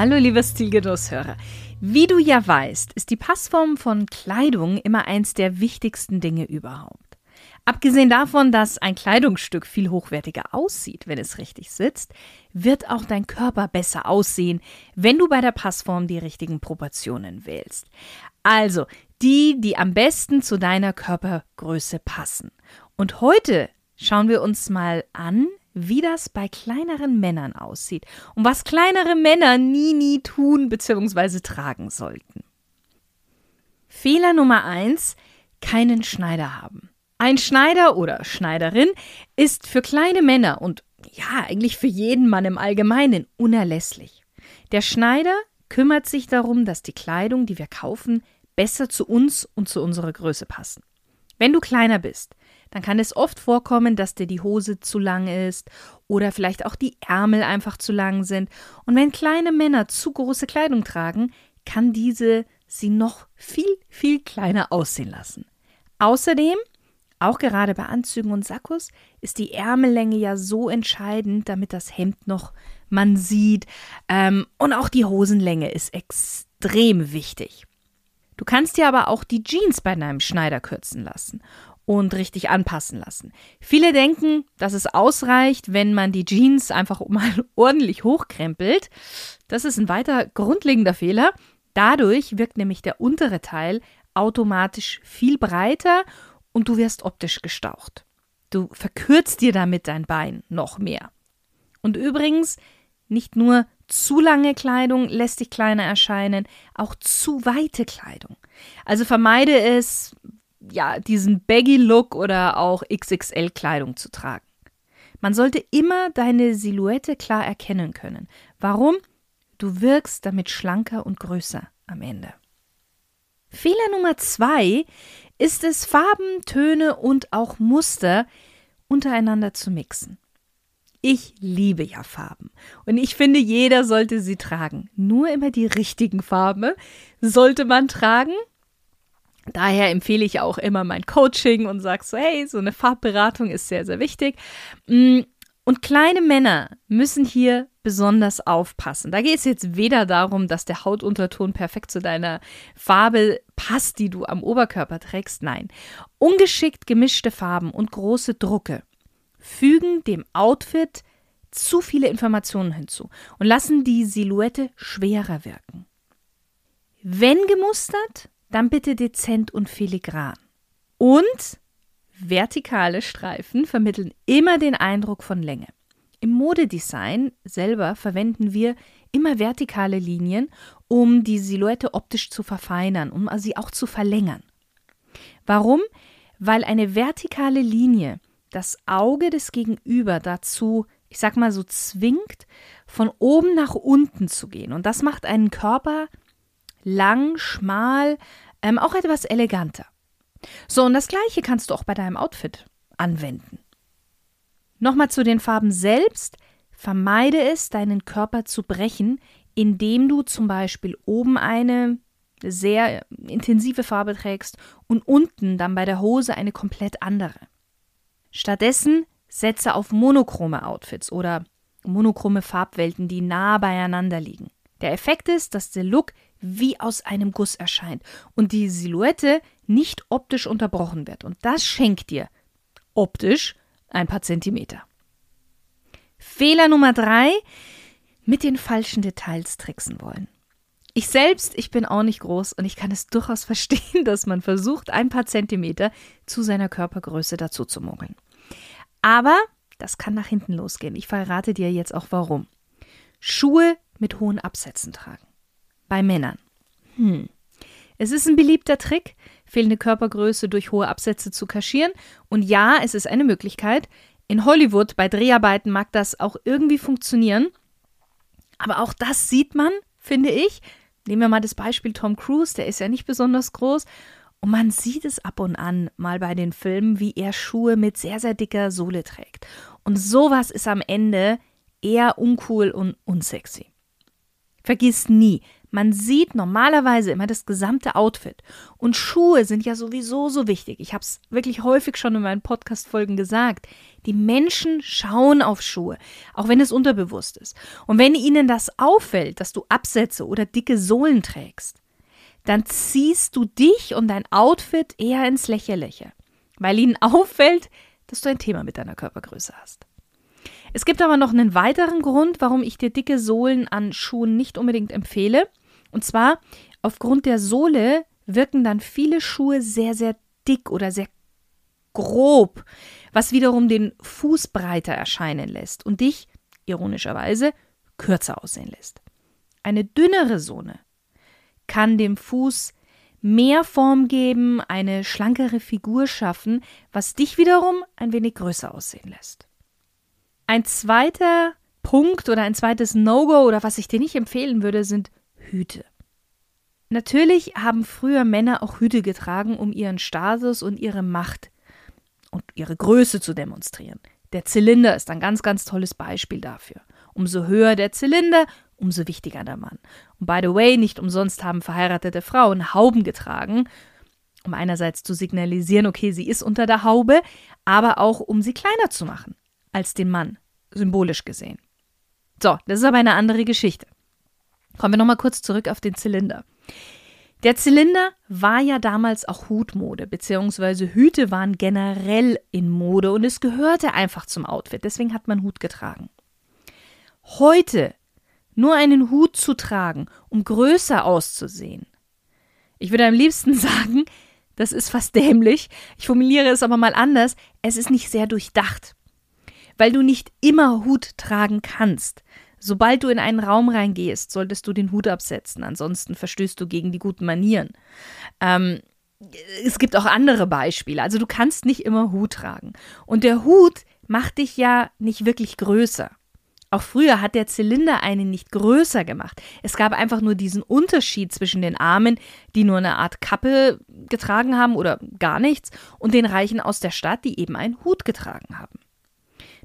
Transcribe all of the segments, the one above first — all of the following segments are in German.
Hallo, lieber Stilgenusshörer. Wie du ja weißt, ist die Passform von Kleidung immer eins der wichtigsten Dinge überhaupt. Abgesehen davon, dass ein Kleidungsstück viel hochwertiger aussieht, wenn es richtig sitzt, wird auch dein Körper besser aussehen, wenn du bei der Passform die richtigen Proportionen wählst. Also die, die am besten zu deiner Körpergröße passen. Und heute schauen wir uns mal an, wie das bei kleineren Männern aussieht und was kleinere Männer nie, nie tun bzw. tragen sollten. Fehler Nummer eins: keinen Schneider haben. Ein Schneider oder Schneiderin ist für kleine Männer und ja, eigentlich für jeden Mann im Allgemeinen unerlässlich. Der Schneider kümmert sich darum, dass die Kleidung, die wir kaufen, besser zu uns und zu unserer Größe passen. Wenn du kleiner bist, dann kann es oft vorkommen, dass dir die Hose zu lang ist oder vielleicht auch die Ärmel einfach zu lang sind. Und wenn kleine Männer zu große Kleidung tragen, kann diese sie noch viel, viel kleiner aussehen lassen. Außerdem, auch gerade bei Anzügen und Sakkos, ist die Ärmellänge ja so entscheidend, damit das Hemd noch man sieht. Ähm, und auch die Hosenlänge ist extrem wichtig. Du kannst dir aber auch die Jeans bei deinem Schneider kürzen lassen und richtig anpassen lassen. Viele denken, dass es ausreicht, wenn man die Jeans einfach mal ordentlich hochkrempelt. Das ist ein weiter grundlegender Fehler. Dadurch wirkt nämlich der untere Teil automatisch viel breiter und du wirst optisch gestaucht. Du verkürzt dir damit dein Bein noch mehr. Und übrigens, nicht nur zu lange Kleidung lässt dich kleiner erscheinen, auch zu weite Kleidung. Also vermeide es, ja, diesen Baggy-Look oder auch XXL-Kleidung zu tragen. Man sollte immer deine Silhouette klar erkennen können. Warum? Du wirkst damit schlanker und größer am Ende. Fehler Nummer zwei ist es, Farben, Töne und auch Muster untereinander zu mixen. Ich liebe ja Farben und ich finde, jeder sollte sie tragen. Nur immer die richtigen Farben sollte man tragen Daher empfehle ich auch immer mein Coaching und sage so, hey, so eine Farbberatung ist sehr, sehr wichtig. Mm, und kleine Männer müssen hier besonders aufpassen. Da geht es jetzt weder darum, dass der Hautunterton perfekt zu deiner Farbe passt, die du am Oberkörper trägst. Nein. Ungeschickt gemischte Farben und große Drucke fügen dem Outfit zu viele Informationen hinzu und lassen die Silhouette schwerer wirken. Wenn gemustert, dann bitte dezent und filigran. Und vertikale Streifen vermitteln immer den Eindruck von Länge. Im Modedesign selber verwenden wir immer vertikale Linien, um die Silhouette optisch zu verfeinern, um sie auch zu verlängern. Warum? Weil eine vertikale Linie das Auge des Gegenüber dazu, ich sag mal so, zwingt, von oben nach unten zu gehen. Und das macht einen Körper lang, schmal, ähm, auch etwas eleganter. So, und das gleiche kannst du auch bei deinem Outfit anwenden. Nochmal zu den Farben selbst. Vermeide es, deinen Körper zu brechen, indem du zum Beispiel oben eine sehr intensive Farbe trägst und unten dann bei der Hose eine komplett andere. Stattdessen setze auf monochrome Outfits oder monochrome Farbwelten, die nah beieinander liegen. Der Effekt ist, dass der Look wie aus einem Guss erscheint und die Silhouette nicht optisch unterbrochen wird. Und das schenkt dir optisch ein paar Zentimeter. Fehler Nummer drei, mit den falschen Details tricksen wollen. Ich selbst, ich bin auch nicht groß und ich kann es durchaus verstehen, dass man versucht, ein paar Zentimeter zu seiner Körpergröße dazu zu mogeln. Aber das kann nach hinten losgehen. Ich verrate dir jetzt auch warum. Schuhe mit hohen Absätzen tragen. Bei Männern. Hm. Es ist ein beliebter Trick, fehlende Körpergröße durch hohe Absätze zu kaschieren. Und ja, es ist eine Möglichkeit. In Hollywood bei Dreharbeiten mag das auch irgendwie funktionieren. Aber auch das sieht man finde ich. Nehmen wir mal das Beispiel Tom Cruise, der ist ja nicht besonders groß. Und man sieht es ab und an mal bei den Filmen, wie er Schuhe mit sehr, sehr dicker Sohle trägt. Und sowas ist am Ende eher uncool und unsexy. Vergiss nie, man sieht normalerweise immer das gesamte Outfit. Und Schuhe sind ja sowieso so wichtig. Ich habe es wirklich häufig schon in meinen Podcast-Folgen gesagt. Die Menschen schauen auf Schuhe, auch wenn es unterbewusst ist. Und wenn ihnen das auffällt, dass du Absätze oder dicke Sohlen trägst, dann ziehst du dich und dein Outfit eher ins Lächerliche, weil ihnen auffällt, dass du ein Thema mit deiner Körpergröße hast. Es gibt aber noch einen weiteren Grund, warum ich dir dicke Sohlen an Schuhen nicht unbedingt empfehle. Und zwar, aufgrund der Sohle wirken dann viele Schuhe sehr, sehr dick oder sehr grob, was wiederum den Fuß breiter erscheinen lässt und dich, ironischerweise, kürzer aussehen lässt. Eine dünnere Sohle kann dem Fuß mehr Form geben, eine schlankere Figur schaffen, was dich wiederum ein wenig größer aussehen lässt. Ein zweiter Punkt oder ein zweites No-Go oder was ich dir nicht empfehlen würde, sind Hüte. Natürlich haben früher Männer auch Hüte getragen, um ihren Status und ihre Macht und ihre Größe zu demonstrieren. Der Zylinder ist ein ganz, ganz tolles Beispiel dafür. Umso höher der Zylinder, umso wichtiger der Mann. Und by the way, nicht umsonst haben verheiratete Frauen Hauben getragen, um einerseits zu signalisieren, okay, sie ist unter der Haube, aber auch um sie kleiner zu machen als den Mann, symbolisch gesehen. So, das ist aber eine andere Geschichte. Kommen wir nochmal kurz zurück auf den Zylinder. Der Zylinder war ja damals auch Hutmode, beziehungsweise Hüte waren generell in Mode und es gehörte einfach zum Outfit, deswegen hat man Hut getragen. Heute nur einen Hut zu tragen, um größer auszusehen. Ich würde am liebsten sagen, das ist fast dämlich. Ich formuliere es aber mal anders. Es ist nicht sehr durchdacht weil du nicht immer Hut tragen kannst. Sobald du in einen Raum reingehst, solltest du den Hut absetzen, ansonsten verstößt du gegen die guten Manieren. Ähm, es gibt auch andere Beispiele. Also du kannst nicht immer Hut tragen. Und der Hut macht dich ja nicht wirklich größer. Auch früher hat der Zylinder einen nicht größer gemacht. Es gab einfach nur diesen Unterschied zwischen den Armen, die nur eine Art Kappe getragen haben oder gar nichts, und den Reichen aus der Stadt, die eben einen Hut getragen haben.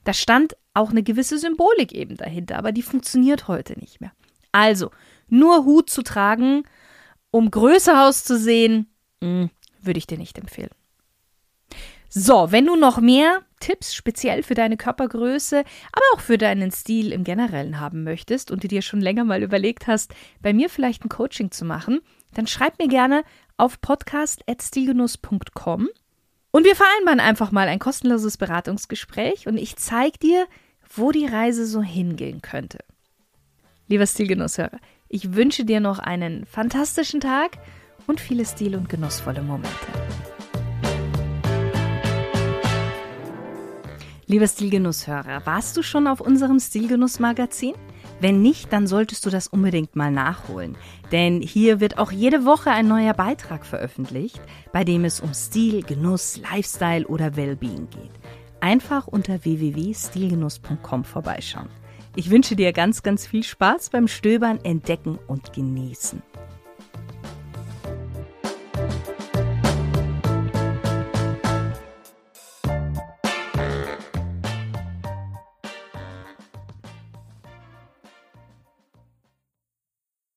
Da stand auch eine gewisse Symbolik eben dahinter, aber die funktioniert heute nicht mehr. Also, nur Hut zu tragen, um größer auszusehen, hm, würde ich dir nicht empfehlen. So, wenn du noch mehr Tipps speziell für deine Körpergröße, aber auch für deinen Stil im Generellen haben möchtest und du dir schon länger mal überlegt hast, bei mir vielleicht ein Coaching zu machen, dann schreib mir gerne auf podcast.stilgenuss.com und wir vereinbaren einfach mal ein kostenloses Beratungsgespräch und ich zeige dir, wo die Reise so hingehen könnte. Lieber Stilgenusshörer, ich wünsche dir noch einen fantastischen Tag und viele stil- und genussvolle Momente. Lieber Stilgenusshörer, warst du schon auf unserem Stilgenuss-Magazin? Wenn nicht, dann solltest du das unbedingt mal nachholen. Denn hier wird auch jede Woche ein neuer Beitrag veröffentlicht, bei dem es um Stil, Genuss, Lifestyle oder Wellbeing geht. Einfach unter www.stilgenuss.com vorbeischauen. Ich wünsche dir ganz, ganz viel Spaß beim Stöbern, Entdecken und Genießen.